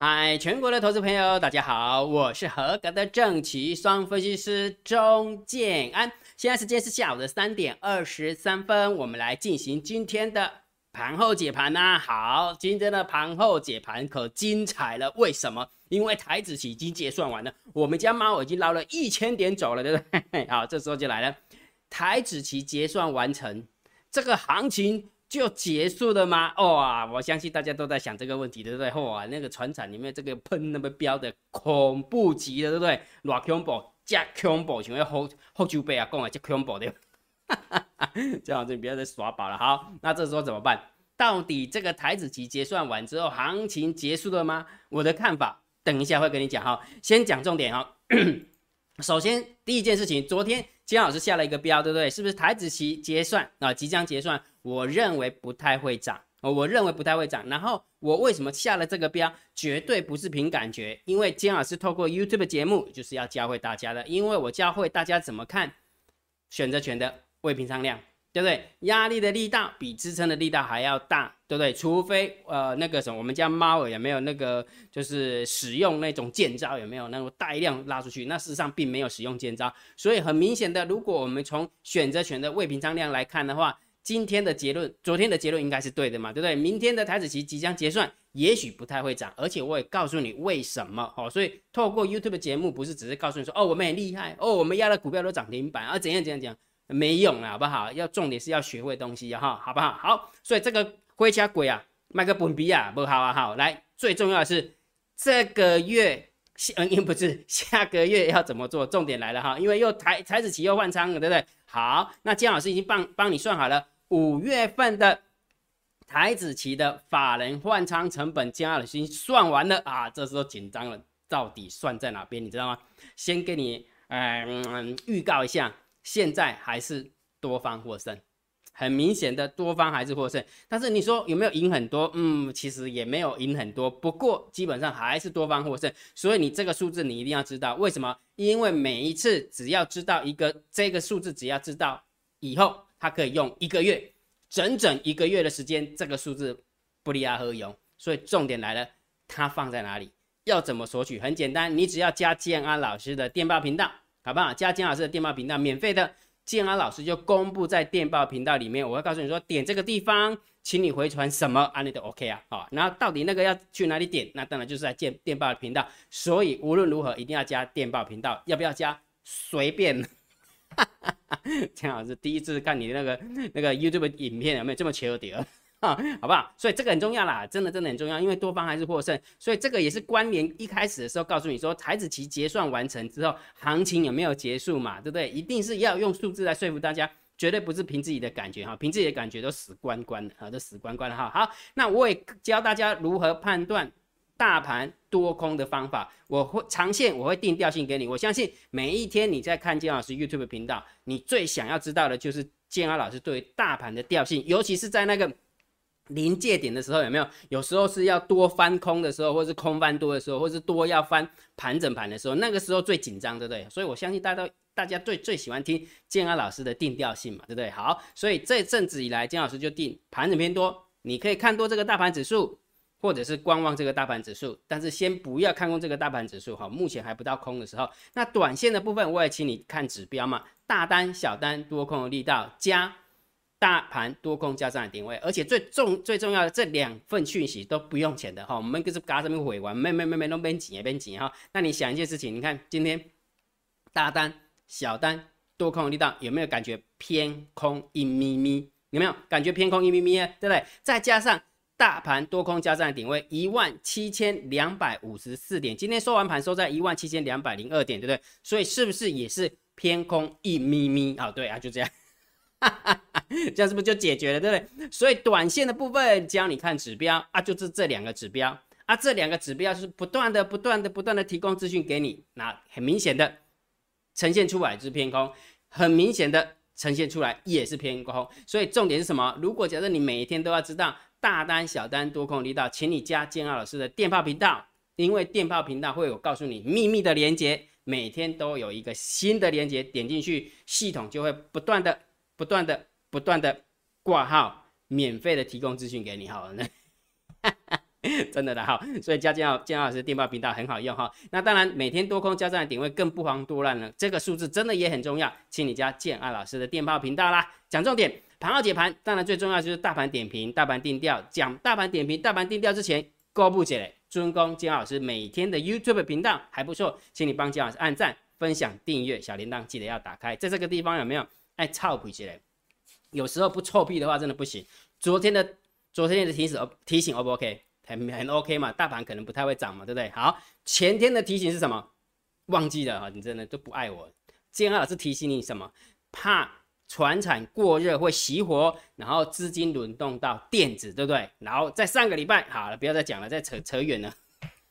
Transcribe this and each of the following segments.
嗨，全国的投资朋友，大家好，我是合格的正奇双分析师钟建安。现在时间是下午的三点二十三分，我们来进行今天的盘后解盘呐。好，今天的盘后解盘可精彩了，为什么？因为台子期已经结算完了，我们家猫已经捞了一千点走了，对不对？好，这时候就来了，台子期结算完成，这个行情。就结束了吗？哇，我相信大家都在想这个问题，对不对？哇，那个船厂里面这个喷那么标的恐怖极了，对不对？偌恐怖，加恐怖，像要后后酒杯啊，讲啊，加恐怖的。这样子不要再耍宝了。好，那这时候怎么办？到底这个台子期结算完之后，行情结束了吗？我的看法，等一下会跟你讲哈。先讲重点哈。首先第一件事情，昨天金老师下了一个标，对不对？是不是台子期结算啊？即将结算。我认为不太会涨我认为不太会涨。然后我为什么下了这个标？绝对不是凭感觉，因为金老师透过 YouTube 节目就是要教会大家的，因为我教会大家怎么看选择权的未平仓量。对不对？压力的力道比支撑的力道还要大，对不对？除非呃那个什么，我们家猫儿有没有那个就是使用那种剑招，有没有那种带量拉出去？那事实上并没有使用剑招，所以很明显的，如果我们从选择权的未平仓量来看的话，今天的结论，昨天的结论应该是对的嘛，对不对？明天的台子期即将结算，也许不太会涨，而且我也告诉你为什么哦。所以透过 YouTube 的节目，不是只是告诉你说哦我们很厉害哦，我们压的股票都涨停板啊，怎样怎样怎样。没用了，好不好？要重点是要学会东西哈，好不好？好，所以这个灰家鬼啊，卖个本币啊，不好啊，好来，最重要的是这个月，嗯，不是下个月要怎么做？重点来了哈，因为又台台子期又换仓了，对不对？好，那姜老师已经帮帮你算好了，五月份的台子期的法人换仓成本，加了薪算完了啊，这时候紧张了，到底算在哪边？你知道吗？先给你嗯预告一下。现在还是多方获胜，很明显的多方还是获胜。但是你说有没有赢很多？嗯，其实也没有赢很多。不过基本上还是多方获胜。所以你这个数字你一定要知道，为什么？因为每一次只要知道一个这个数字，只要知道以后，它可以用一个月，整整一个月的时间，这个数字不离而用。所以重点来了，它放在哪里？要怎么索取？很简单，你只要加建安老师的电报频道。好不好？加金老师的电报频道，免费的，建安老师就公布在电报频道里面。我会告诉你说，点这个地方，请你回传什么，安利都 OK 啊。好，然后到底那个要去哪里点？那当然就是在电电报频道。所以无论如何，一定要加电报频道。要不要加？随便。哈 哈 姜老师第一次看你的那个 那个 YouTube 影片，有没有这么求点？啊，好不好？所以这个很重要啦，真的真的很重要，因为多方还是获胜，所以这个也是关联。一开始的时候告诉你说，台子期结算完成之后，行情有没有结束嘛？对不对？一定是要用数字来说服大家，绝对不是凭自己的感觉哈，凭自己的感觉都死关关的啊，都死关关的哈。好，那我也教大家如何判断大盘多空的方法。我会长线我会定调性给你，我相信每一天你在看建老师 YouTube 频道，你最想要知道的就是建安老师对于大盘的调性，尤其是在那个。临界点的时候有没有？有时候是要多翻空的时候，或是空翻多的时候，或是多要翻盘整盘的时候，那个时候最紧张，对不对？所以我相信大家大家最最喜欢听建安老师的定调性嘛，对不对？好，所以这阵子以来，建老师就定盘整偏多，你可以看多这个大盘指数，或者是观望这个大盘指数，但是先不要看空这个大盘指数哈，目前还不到空的时候。那短线的部分，我也请你看指标嘛，大单、小单、多空的力道加。大盘多空加上的定位，而且最重最重要的这两份讯息都不用钱的哈，我们就是嘎这边回完，没没没没弄边紧也边紧哈。那你想一件事情，你看今天大单、小单、多空的力道有没有感觉偏空一咪咪？有没有感觉偏空一咪咪啊？对不对？再加上大盘多空交战的顶位一万七千两百五十四点，今天收完盘收在一万七千两百零二点，对不对？所以是不是也是偏空一咪咪啊？对啊，就这样。哈哈哈，这样是不是就解决了，对不对？所以短线的部分教你看指标啊，就是这两个指标啊，这两个指标是不断的、不断的、不断的提供资讯给你，那很明显的呈现出来是偏空，很明显的呈现出来也是偏空。所以重点是什么？如果假设你每一天都要知道大单、小单、多空力道，请你加建浩老师的电报频道，因为电报频道会有告诉你秘密的连接，每天都有一个新的连接，点进去系统就会不断的。不断的、不断的挂号，免费的提供资讯给你，好了呢。真的的哈，所以加建浩建浩老师电报频道很好用哈。那当然每天多空交战的点位更不遑多让了，这个数字真的也很重要，请你加建安老师的电报频道啦。讲重点，盘后解盘，当然最重要就是大盘点评、大盘定调。讲大盘点评、大盘定调之前，高布姐尊公建老师每天的 YouTube 频道还不错，请你帮建老师按赞、分享、订阅小铃铛，记得要打开。在这个地方有没有爱臭屁起来？有时候不臭屁的话真的不行。昨天的昨天的提醒提醒 O 不 OK？很很 OK 嘛，大盘可能不太会涨嘛，对不对？好，前天的提醒是什么？忘记了哈，你真的都不爱我。建安老师提醒你什么？怕船产过热会熄火，然后资金轮动到电子，对不对？然后在上个礼拜，好了，不要再讲了，再扯扯远了。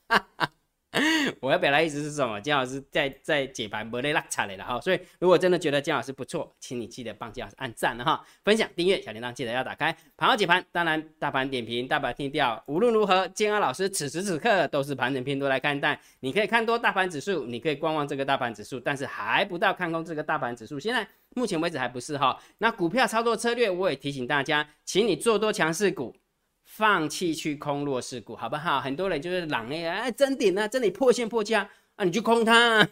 我要表达意思是什么？姜老师在在解盘不累拉差来了哈，所以如果真的觉得姜老师不错，请你记得帮姜老师按赞了哈，分享订阅小铃铛记得要打开。盘后解盘，当然大盘点评、大盘听调，无论如何，姜老师此时此刻都是盘整偏多来看待。你可以看多大盘指数，你可以观望这个大盘指数，但是还不到看空这个大盘指数。现在目前为止还不是哈。那股票操作策略，我也提醒大家，请你做多强势股。放弃去空弱势股，好不好？很多人就是狼哎，哎，真顶啊，真的破线破价啊，你去空它。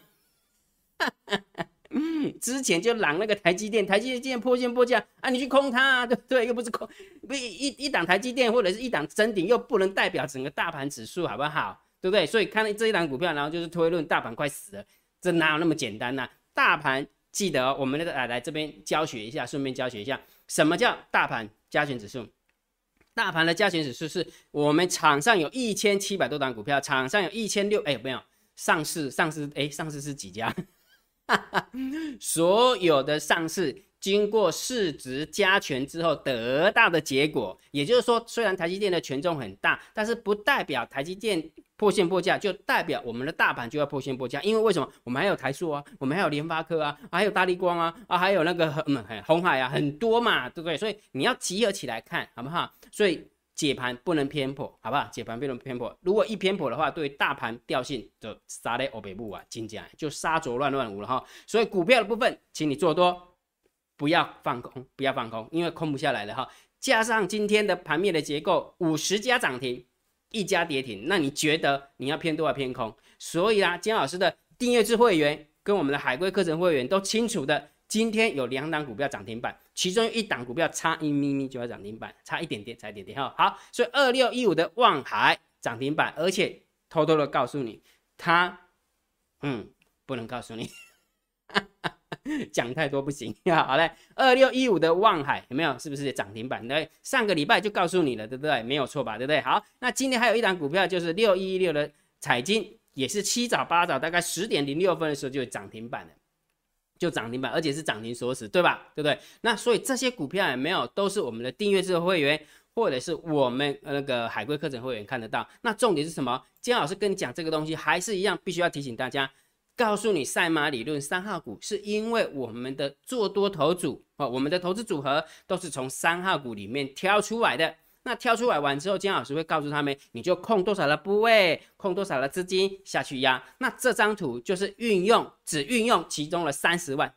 之前就狼那个台积电，台积电破线破价啊，你去空它，对不对？又不是空，不一一档台积电或者是一档真顶，又不能代表整个大盘指数，好不好？对不对？所以看到这一档股票，然后就是推论大盘快死了，这哪有那么简单呢？大盘记得我们那个来来这边教学一下，顺便教学一下什么叫大盘加权指数。大盘的加权指数是我们场上有一千七百多档股票，场上有一千六，哎，没有上市，上市，哎，上市是几家？所有的上市经过市值加权之后得到的结果，也就是说，虽然台积电的权重很大，但是不代表台积电。破线破价就代表我们的大盘就要破线破价，因为为什么？我们还有台塑啊，我们还有联发科啊，还有大力光啊，啊，还有那个嗯红海啊，很多嘛，对不对？所以你要集合起来看，好不好？所以解盘不能偏颇，好不好？解盘不能偏颇，如果一偏颇的话，对大盘调性就杀在欧北部啊，金价就杀着乱乱舞了哈。所以股票的部分，请你做多，不要放空，不要放空，因为空不下来了哈。加上今天的盘面的结构，五十家涨停。一家跌停，那你觉得你要偏多还偏空？所以啊，金老师的订阅制会员跟我们的海龟课程会员都清楚的，今天有两档股票涨停板，其中一档股票差一咪咪就要涨停板，差一点点，差一点点哈。好，所以二六一五的望海涨停板，而且偷偷的告诉你，它，嗯，不能告诉你。讲太多不行，好嘞。二六一五的望海有没有？是不是涨停板？对，上个礼拜就告诉你了，对不对？没有错吧？对不对？好，那今天还有一档股票，就是六一六的彩金，也是七早八早，大概十点零六分的时候就涨停板了，就涨停板，而且是涨停锁死，对吧？对不对？那所以这些股票有没有？都是我们的订阅制会员，或者是我们那个海龟课程会员看得到。那重点是什么？金老师跟你讲这个东西，还是一样，必须要提醒大家。告诉你赛马理论三号股，是因为我们的做多头组啊，我们的投资组合都是从三号股里面挑出来的。那挑出来完之后，姜老师会告诉他们，你就控多少的部位，控多少的资金下去压。那这张图就是运用，只运用其中的三十万。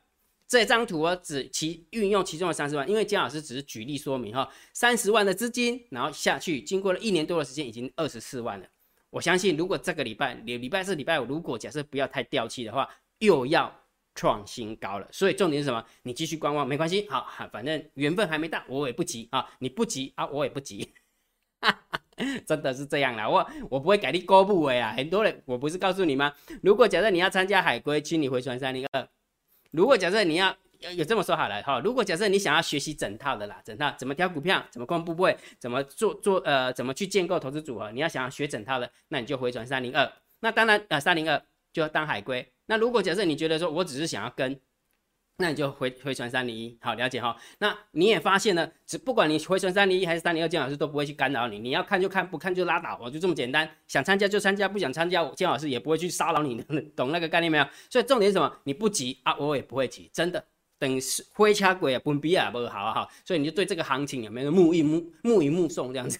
这张图只其运用其中的三十万，因为姜老师只是举例说明哈，三十万的资金，然后下去，经过了一年多的时间，已经二十四万了。我相信，如果这个礼拜礼礼拜四、礼拜五，如果假设不要太掉气的话，又要创新高了。所以重点是什么？你继续观望没关系，好，反正缘分还没到，我也不急啊。你不急啊，我也不急，真的是这样啦。我我不会改你高部位啊。很多人，我不是告诉你吗？如果假设你要参加海龟，请你回传三零二。如果假设你要。有有这么说好了哈，如果假设你想要学习整套的啦，整套怎么挑股票，怎么控部位，怎么做做呃，怎么去建构投资组合，你要想要学整套的，那你就回转三零二。那当然呃，三零二就当海龟。那如果假设你觉得说我只是想要跟，那你就回回传三零一。好，了解哈。那你也发现了，只不管你回传三零一还是三零二，姜老师都不会去干扰你。你要看就看，不看就拉倒，我就这么简单。想参加就参加，不想参加，姜老师也不会去骚扰你，懂那个概念没有？所以重点是什么？你不急啊，我也不会急，真的。等是灰车鬼啊，分比啊不好哈，所以你就对这个行情有没有目一目目一目送这样子？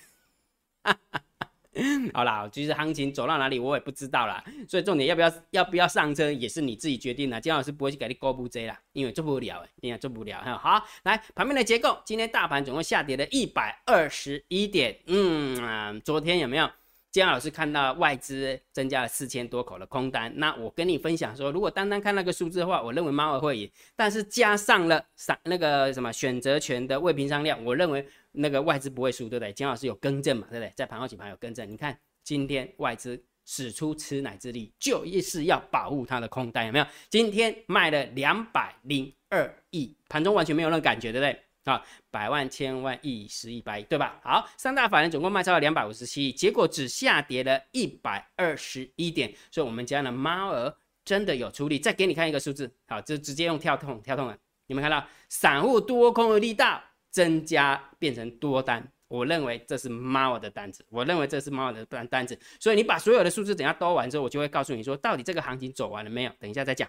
好啦，其实行情走到哪里我也不知道啦，所以重点要不要要不要上车也是你自己决定的。姜老师不会去给你高布 J 啦，因为做不了，因为做不了哈。好，来盘面的结构，今天大盘总共下跌了一百二十一点，嗯，昨天有没有姜老师看到外资增加了四千多口的空单，那我跟你分享说，如果单单看那个数字的话，我认为猫儿会赢，但是加上了散那个什么选择权的未平仓量，我认为那个外资不会输，对不对？姜老师有更正嘛，对不对？在盘后起盘有更正，你看今天外资使出吃奶之力，就是要保护它的空单，有没有？今天卖了两百零二亿，盘中完全没有那感觉，对不对？啊，百万、千万、亿、十亿、百亿，对吧？好，三大法人总共卖超了两百五十七亿，结果只下跌了一百二十一点，所以我们家的猫儿真的有出力。再给你看一个数字，好，就直接用跳痛跳痛了。你们看到散户多空的力道增加变成多单，我认为这是猫儿的单子，我认为这是猫儿的单单子。所以你把所有的数字等下兜完之后，我就会告诉你说，到底这个行情走完了没有？等一下再讲。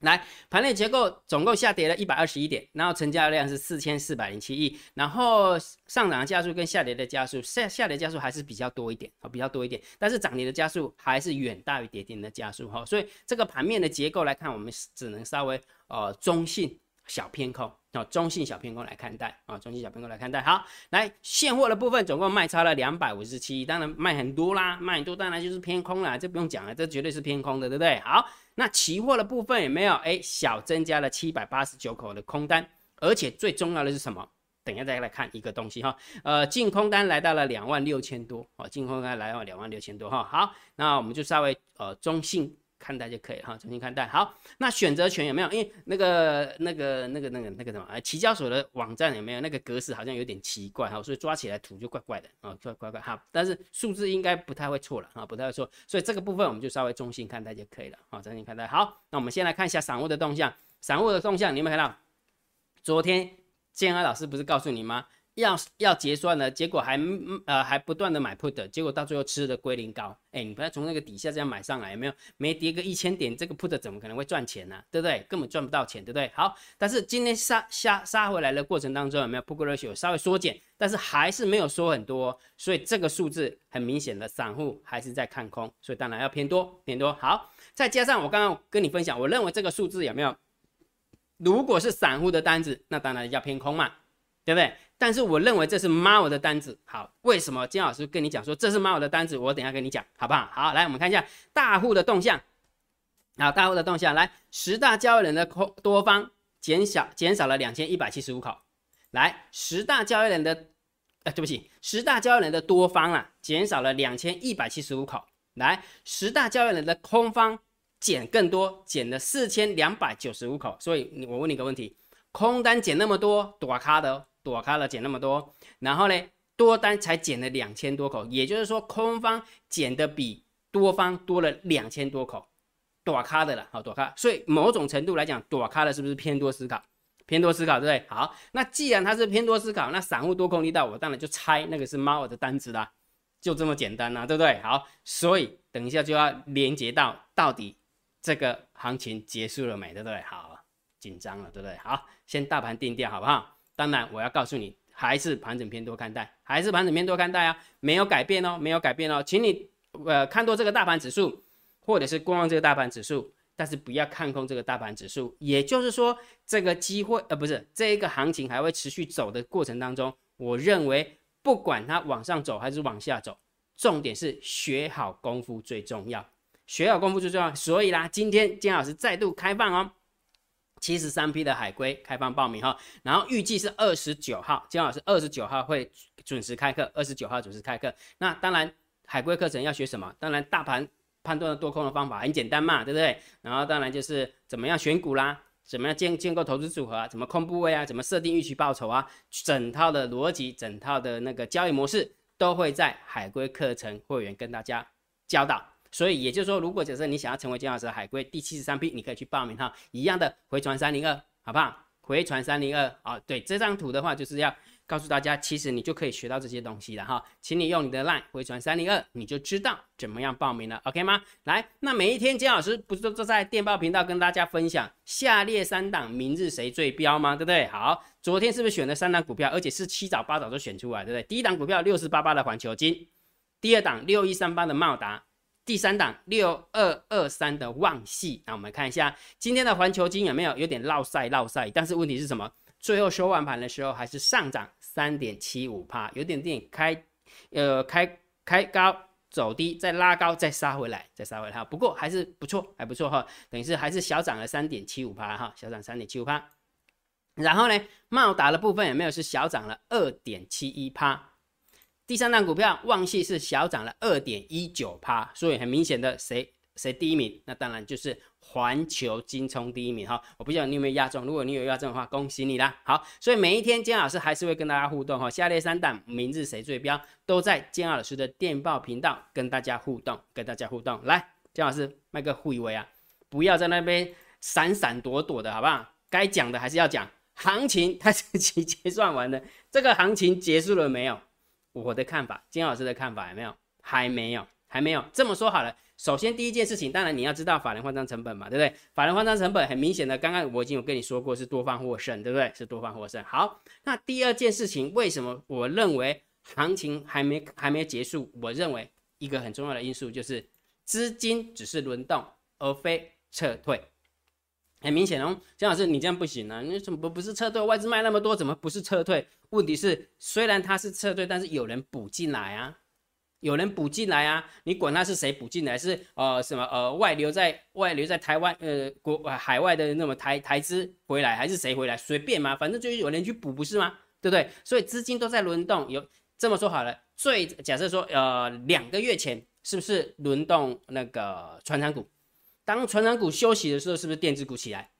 来，盘内结构总共下跌了一百二十一点，然后成交量是四千四百零七亿，然后上涨的加速跟下跌的加速，下下跌加速还是比较多一点啊，比较多一点，但是涨跌的加速还是远大于跌停的加速哈，所以这个盘面的结构来看，我们只能稍微呃中性小偏空啊，中性小偏空来看待啊，中性小偏空来看待。好，来现货的部分总共卖超了两百五十七亿，当然卖很多啦，卖很多当然就是偏空啦，这不用讲了，这绝对是偏空的，对不对？好。那期货的部分也没有？哎，小增加了七百八十九口的空单，而且最重要的是什么？等一下再来看一个东西哈。呃，净空单来到了两万六千多，哦，净空单来到两万六千多哈。好，那我们就稍微呃中性。看待就可以哈，重新看待。好，那选择权有没有？因为那个、那个、那个、那个、那个什么？期交所的网站有没有？那个格式好像有点奇怪哈，所以抓起来图就怪怪的啊，怪怪怪哈。但是数字应该不太会错了啊，不太会错。所以这个部分我们就稍微中性看待就可以了啊，中性看待。好，那我们先来看一下散户的动向。散户的动向，你有没有看到？昨天建安老师不是告诉你吗？要要结算了，结果还呃还不断的买 put，结果到最后吃的龟苓膏。哎，你不要从那个底下这样买上来，有没有？没跌个一千点，这个 put 怎么可能会赚钱呢？对不对？根本赚不到钱，对不对？好，但是今天杀杀杀回来的过程当中，有没有 put ratio 稍微缩减？但是还是没有缩很多，所以这个数字很明显的散户还是在看空，所以当然要偏多偏多。好，再加上我刚刚跟你分享，我认为这个数字有没有？如果是散户的单子，那当然要偏空嘛，对不对？但是我认为这是猫的单子，好，为什么金老师跟你讲说这是猫的单子？我等下跟你讲，好不好？好，来我们看一下大户的动向，好，大户的动向，来十大交易人的空多方减少减少了两千一百七十五口，来十大交易人的，呃，对不起，十大交易人的多方啊减少了两千一百七十五口，来十大交易人的空方减更多，减了四千两百九十五口，所以我问你个问题，空单减那么多，躲卡的。躲开了减那么多，然后呢，多单才减了两千多口，也就是说空方减的比多方多了两千多口，躲开的了，好躲开。所以某种程度来讲，躲开了是不是偏多思考？偏多思考，对不对？好，那既然它是偏多思考，那散户多空力道，我当然就猜那个是猫儿的单子啦，就这么简单啦，对不对？好，所以等一下就要连接到到底这个行情结束了没，对不对？好，紧张了，对不对？好，先大盘定调，好不好？当然，我要告诉你，还是盘整偏多看待，还是盘整偏多看待。啊，没有改变哦，没有改变哦，请你呃看多这个大盘指数，或者是观望这个大盘指数，但是不要看空这个大盘指数。也就是说，这个机会呃不是这一个行情还会持续走的过程当中，我认为不管它往上走还是往下走，重点是学好功夫最重要，学好功夫最重要。所以啦，今天金老师再度开放哦。七十三批的海龟开放报名哈，然后预计是二十九号，金老师二十九号会准时开课，二十九号准时开课。那当然，海龟课程要学什么？当然，大盘判断的多空的方法很简单嘛，对不对？然后当然就是怎么样选股啦，怎么样建建构投资组合啊，怎么控部位啊，怎么设定预期报酬啊，整套的逻辑，整套的那个交易模式都会在海龟课程会员跟大家教导。所以也就是说，如果假设你想要成为金老师的海龟第七十三批，你可以去报名哈，一样的回传三零二，好不好？回传三零二啊，对，这张图的话就是要告诉大家，其实你就可以学到这些东西了哈，请你用你的 line 回传三零二，你就知道怎么样报名了，OK 吗？来，那每一天金老师不是都都在电报频道跟大家分享下列三档明日谁最标吗？对不对？好，昨天是不是选了三档股票，而且是七早八早都选出来，对不对？第一档股票六四八八的环球金，第二档六一三八的茂达。第三档六二二三的旺系，那我们看一下今天的环球金有没有有点绕赛绕赛，但是问题是什么？最后收完盘的时候还是上涨三点七五帕，有点点开，呃开开高走低，再拉高，再杀回来，再杀回来哈。不过还是不错，还不错哈，等于是还是小涨了三点七五帕哈，小涨三点七五帕。然后呢，茂达的部分有没有是小涨了二点七一帕？第三档股票旺系是小涨了二点一九趴，所以很明显的谁谁第一名？那当然就是环球金冲第一名哈。我不知道你有没有压中，如果你有压中的话，恭喜你啦。好，所以每一天姜老师还是会跟大家互动哈。下列三档明日谁最标，都在姜老师的电报频道跟大家互动，跟大家互动。来，姜老师卖个互为啊，不要在那边闪闪躲躲的好不好？该讲的还是要讲，行情它自己 结算完的，这个行情结束了没有？我的看法，金老师的看法有没有？还没有，还没有。这么说好了，首先第一件事情，当然你要知道法人换仓成本嘛，对不对？法人换仓成本很明显的，刚刚我已经有跟你说过是多方获胜，对不对？是多方获胜。好，那第二件事情，为什么我认为行情还没还没结束？我认为一个很重要的因素就是资金只是轮动，而非撤退。很明显哦，姜老师，你这样不行啊！你怎么不是撤退？外资卖那么多，怎么不是撤退？问题是，虽然它是撤退，但是有人补进来啊，有人补进来啊！你管他是谁补进来，是呃什么呃外流在外流在台湾呃国海外的那么台台资回来，还是谁回来？随便嘛，反正就是有人去补，不是吗？对不对？所以资金都在轮动。有这么说好了，最假设说呃两个月前是不是轮动那个船长股？当船长股休息的时候，是不是电子股起来？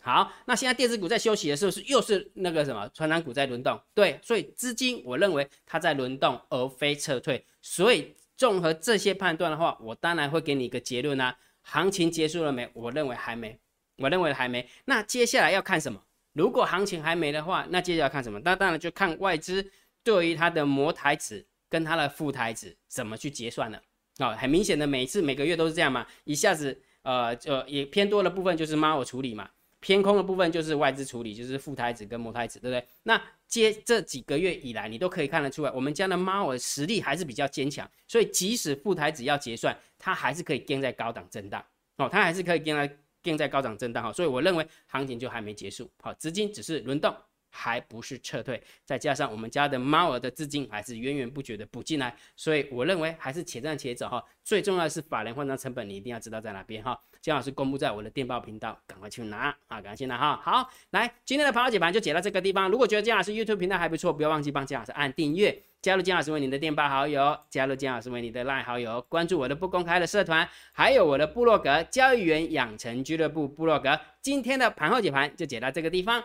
好，那现在电子股在休息的时候，是又是那个什么船长股在轮动？对，所以资金我认为它在轮动，而非撤退。所以综合这些判断的话，我当然会给你一个结论啊。行情结束了没？我认为还没，我认为还没。那接下来要看什么？如果行情还没的话，那接下来看什么？那当然就看外资对于它的模台子跟它的副台子怎么去结算了。哦，很明显的，每次每个月都是这样嘛，一下子。呃，就也偏多的部分就是猫我处理嘛，偏空的部分就是外资处理，就是副台子跟模台子，对不对？那接这几个月以来，你都可以看得出来，我们家的猫我实力还是比较坚强，所以即使副台子要结算，它还是可以跟在高档震荡哦，它还是可以跟在跟在高档震荡哈，所以我认为行情就还没结束，好，资金只是轮动。还不是撤退，再加上我们家的猫儿的资金还是源源不绝的补进来，所以我认为还是且战且走哈。最重要的是法人换仓成本，你一定要知道在哪边哈。姜老师公布在我的电报频道，赶快去拿啊，赶快去拿哈。好，来今天的盘后解盘就解到这个地方。如果觉得姜老师 YouTube 频道还不错，不要忘记帮姜老师按订阅，加入姜老师为你的电报好友，加入姜老师为你的 LINE 好友，关注我的不公开的社团，还有我的部落格交易员养成俱乐部部落格。今天的盘后解盘就解到这个地方。